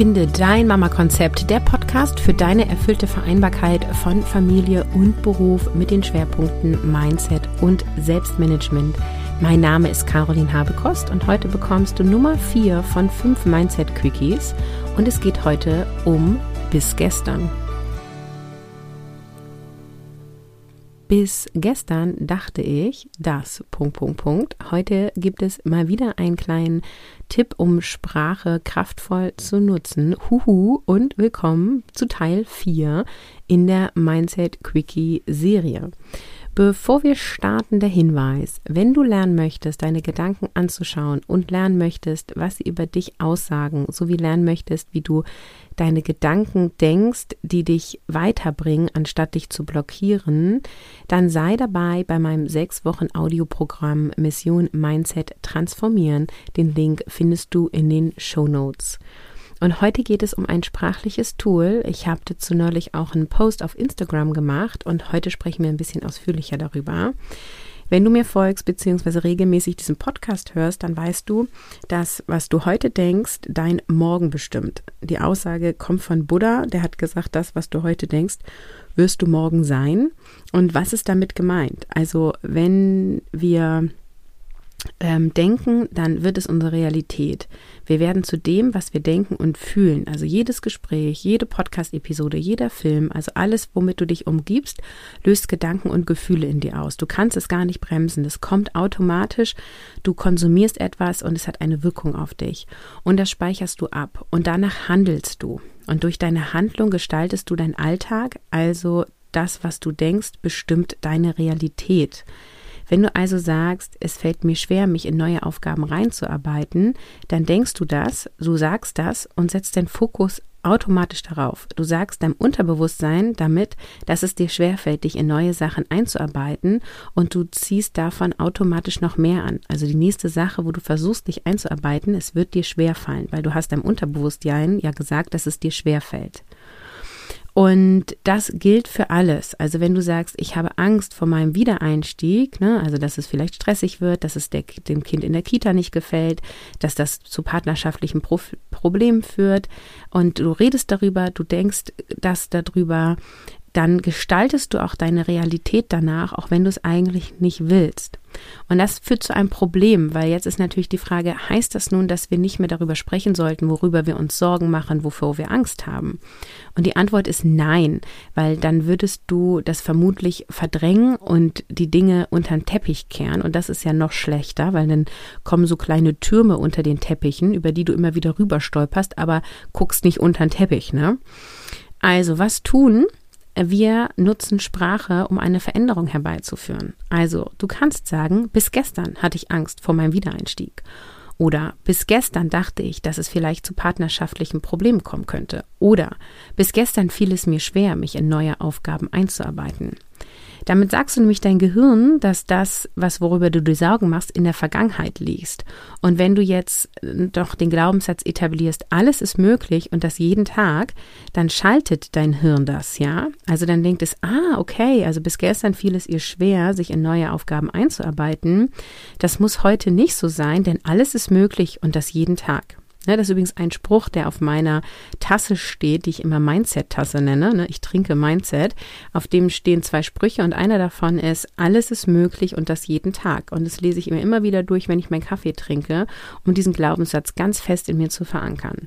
Finde dein Mama-Konzept, der Podcast für deine erfüllte Vereinbarkeit von Familie und Beruf mit den Schwerpunkten Mindset und Selbstmanagement. Mein Name ist Caroline Habekost und heute bekommst du Nummer 4 von 5 Mindset-Quickies und es geht heute um bis gestern. Bis gestern dachte ich, dass Punkt, Punkt, Punkt. Heute gibt es mal wieder einen kleinen Tipp, um Sprache kraftvoll zu nutzen. Huhu und willkommen zu Teil 4 in der Mindset Quickie Serie. Bevor wir starten, der Hinweis, wenn du lernen möchtest, deine Gedanken anzuschauen und lernen möchtest, was sie über dich aussagen, sowie lernen möchtest, wie du deine Gedanken denkst, die dich weiterbringen, anstatt dich zu blockieren, dann sei dabei bei meinem sechs Wochen Audioprogramm Mission Mindset Transformieren. Den Link findest du in den Show Notes. Und heute geht es um ein sprachliches Tool. Ich habe dazu neulich auch einen Post auf Instagram gemacht und heute sprechen wir ein bisschen ausführlicher darüber. Wenn du mir folgst bzw. regelmäßig diesen Podcast hörst, dann weißt du, dass was du heute denkst, dein Morgen bestimmt. Die Aussage kommt von Buddha, der hat gesagt, das, was du heute denkst, wirst du morgen sein. Und was ist damit gemeint? Also wenn wir ähm, denken, dann wird es unsere Realität. Wir werden zu dem, was wir denken und fühlen. Also jedes Gespräch, jede Podcast-Episode, jeder Film, also alles, womit du dich umgibst, löst Gedanken und Gefühle in dir aus. Du kannst es gar nicht bremsen. Das kommt automatisch. Du konsumierst etwas und es hat eine Wirkung auf dich. Und das speicherst du ab. Und danach handelst du. Und durch deine Handlung gestaltest du deinen Alltag. Also das, was du denkst, bestimmt deine Realität. Wenn du also sagst, es fällt mir schwer, mich in neue Aufgaben reinzuarbeiten, dann denkst du das, du sagst das und setzt den Fokus automatisch darauf. Du sagst deinem Unterbewusstsein damit, dass es dir schwerfällt, dich in neue Sachen einzuarbeiten und du ziehst davon automatisch noch mehr an. Also die nächste Sache, wo du versuchst, dich einzuarbeiten, es wird dir schwerfallen, weil du hast deinem Unterbewusstsein ja gesagt, dass es dir schwerfällt. Und das gilt für alles. Also wenn du sagst, ich habe Angst vor meinem Wiedereinstieg, ne, also dass es vielleicht stressig wird, dass es der, dem Kind in der Kita nicht gefällt, dass das zu partnerschaftlichen Pro Problemen führt und du redest darüber, du denkst das darüber, dann gestaltest du auch deine Realität danach, auch wenn du es eigentlich nicht willst. Und das führt zu einem Problem, weil jetzt ist natürlich die Frage, heißt das nun, dass wir nicht mehr darüber sprechen sollten, worüber wir uns Sorgen machen, wovor wir Angst haben? Und die Antwort ist nein, weil dann würdest du das vermutlich verdrängen und die Dinge unter den Teppich kehren. Und das ist ja noch schlechter, weil dann kommen so kleine Türme unter den Teppichen, über die du immer wieder rüber stolperst, aber guckst nicht unter den Teppich, ne? Also, was tun? Wir nutzen Sprache, um eine Veränderung herbeizuführen. Also, du kannst sagen, bis gestern hatte ich Angst vor meinem Wiedereinstieg. Oder bis gestern dachte ich, dass es vielleicht zu partnerschaftlichen Problemen kommen könnte. Oder bis gestern fiel es mir schwer, mich in neue Aufgaben einzuarbeiten. Damit sagst du nämlich dein Gehirn, dass das, was worüber du dir Sorgen machst, in der Vergangenheit liegt. Und wenn du jetzt äh, doch den Glaubenssatz etablierst, alles ist möglich und das jeden Tag, dann schaltet dein Hirn das, ja? Also dann denkt es, ah, okay, also bis gestern fiel es ihr schwer, sich in neue Aufgaben einzuarbeiten. Das muss heute nicht so sein, denn alles ist möglich und das jeden Tag. Ne, das ist übrigens ein Spruch, der auf meiner Tasse steht, die ich immer Mindset-Tasse nenne. Ne? Ich trinke Mindset. Auf dem stehen zwei Sprüche und einer davon ist, alles ist möglich und das jeden Tag. Und das lese ich mir immer wieder durch, wenn ich meinen Kaffee trinke, um diesen Glaubenssatz ganz fest in mir zu verankern.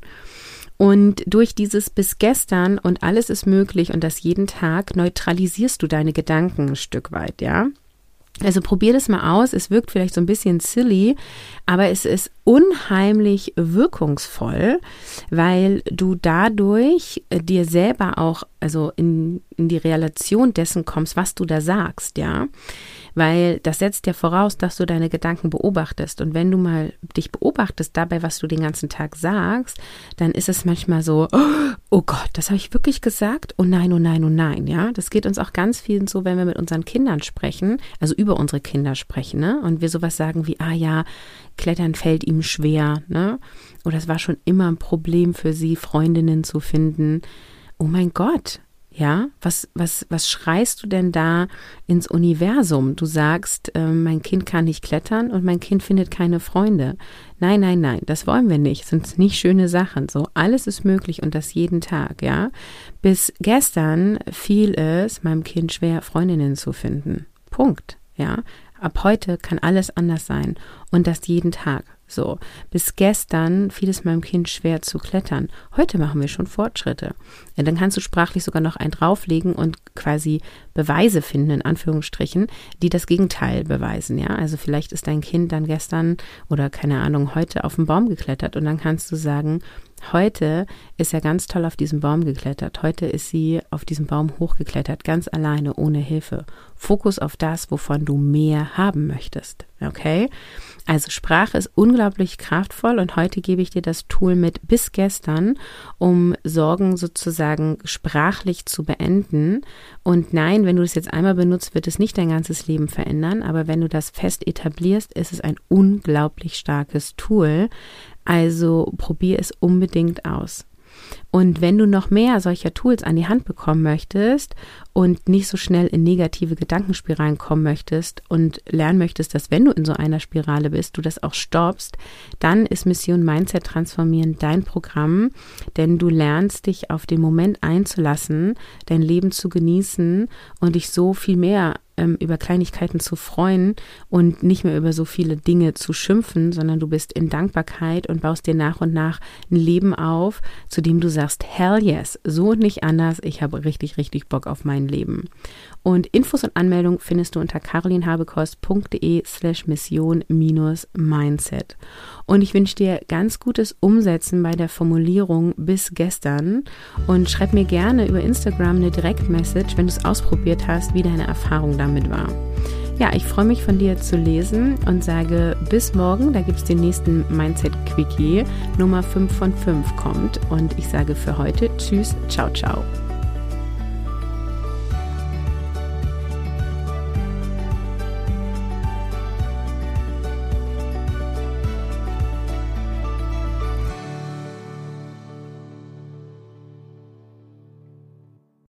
Und durch dieses bis gestern und alles ist möglich und das jeden Tag neutralisierst du deine Gedanken ein Stück weit, ja. Also probier das mal aus. Es wirkt vielleicht so ein bisschen silly, aber es ist unheimlich wirkungsvoll, weil du dadurch äh, dir selber auch, also in, in die Relation dessen kommst, was du da sagst, ja weil das setzt ja voraus, dass du deine Gedanken beobachtest. Und wenn du mal dich beobachtest dabei, was du den ganzen Tag sagst, dann ist es manchmal so, oh Gott, das habe ich wirklich gesagt? Oh nein, oh nein, oh nein, ja. Das geht uns auch ganz vielen so, wenn wir mit unseren Kindern sprechen, also über unsere Kinder sprechen, ne? Und wir sowas sagen wie, ah ja, Klettern fällt ihm schwer, ne? Oder es war schon immer ein Problem für sie, Freundinnen zu finden. Oh mein Gott, Ja, was, was, was schreist du denn da ins Universum? Du sagst, äh, mein Kind kann nicht klettern und mein Kind findet keine Freunde. Nein, nein, nein, das wollen wir nicht. Sind nicht schöne Sachen. So, alles ist möglich und das jeden Tag, ja. Bis gestern fiel es meinem Kind schwer, Freundinnen zu finden. Punkt, ja. Ab heute kann alles anders sein und das jeden Tag. So, bis gestern fiel es meinem Kind schwer zu klettern. Heute machen wir schon Fortschritte. Ja, dann kannst du sprachlich sogar noch einen drauflegen und quasi Beweise finden, in Anführungsstrichen, die das Gegenteil beweisen. Ja, also vielleicht ist dein Kind dann gestern oder keine Ahnung, heute auf den Baum geklettert und dann kannst du sagen, Heute ist er ganz toll auf diesen Baum geklettert. Heute ist sie auf diesem Baum hochgeklettert, ganz alleine, ohne Hilfe. Fokus auf das, wovon du mehr haben möchtest. Okay? Also Sprache ist unglaublich kraftvoll und heute gebe ich dir das Tool mit bis gestern, um Sorgen sozusagen sprachlich zu beenden. Und nein, wenn du es jetzt einmal benutzt, wird es nicht dein ganzes Leben verändern, aber wenn du das fest etablierst, ist es ein unglaublich starkes Tool. Also probier es unbedingt aus. Und wenn du noch mehr solcher Tools an die Hand bekommen möchtest und nicht so schnell in negative Gedankenspiralen kommen möchtest und lernen möchtest, dass wenn du in so einer Spirale bist, du das auch stoppst, dann ist Mission Mindset Transformieren dein Programm, denn du lernst dich auf den Moment einzulassen, dein Leben zu genießen und dich so viel mehr ähm, über Kleinigkeiten zu freuen und nicht mehr über so viele Dinge zu schimpfen, sondern du bist in Dankbarkeit und baust dir nach und nach ein Leben auf, zu dem du sagst, hell yes, so und nicht anders, ich habe richtig, richtig Bock auf mein Leben. Und Infos und Anmeldung findest du unter carolinhabekost.de slash mission mindset. Und ich wünsche dir ganz gutes Umsetzen bei der Formulierung bis gestern und schreib mir gerne über Instagram eine Direktmessage, wenn du es ausprobiert hast, wie deine Erfahrung damit war. Ja, ich freue mich von dir zu lesen und sage bis morgen. Da gibt es den nächsten Mindset Quickie. Nummer 5 von 5 kommt. Und ich sage für heute Tschüss, ciao, ciao.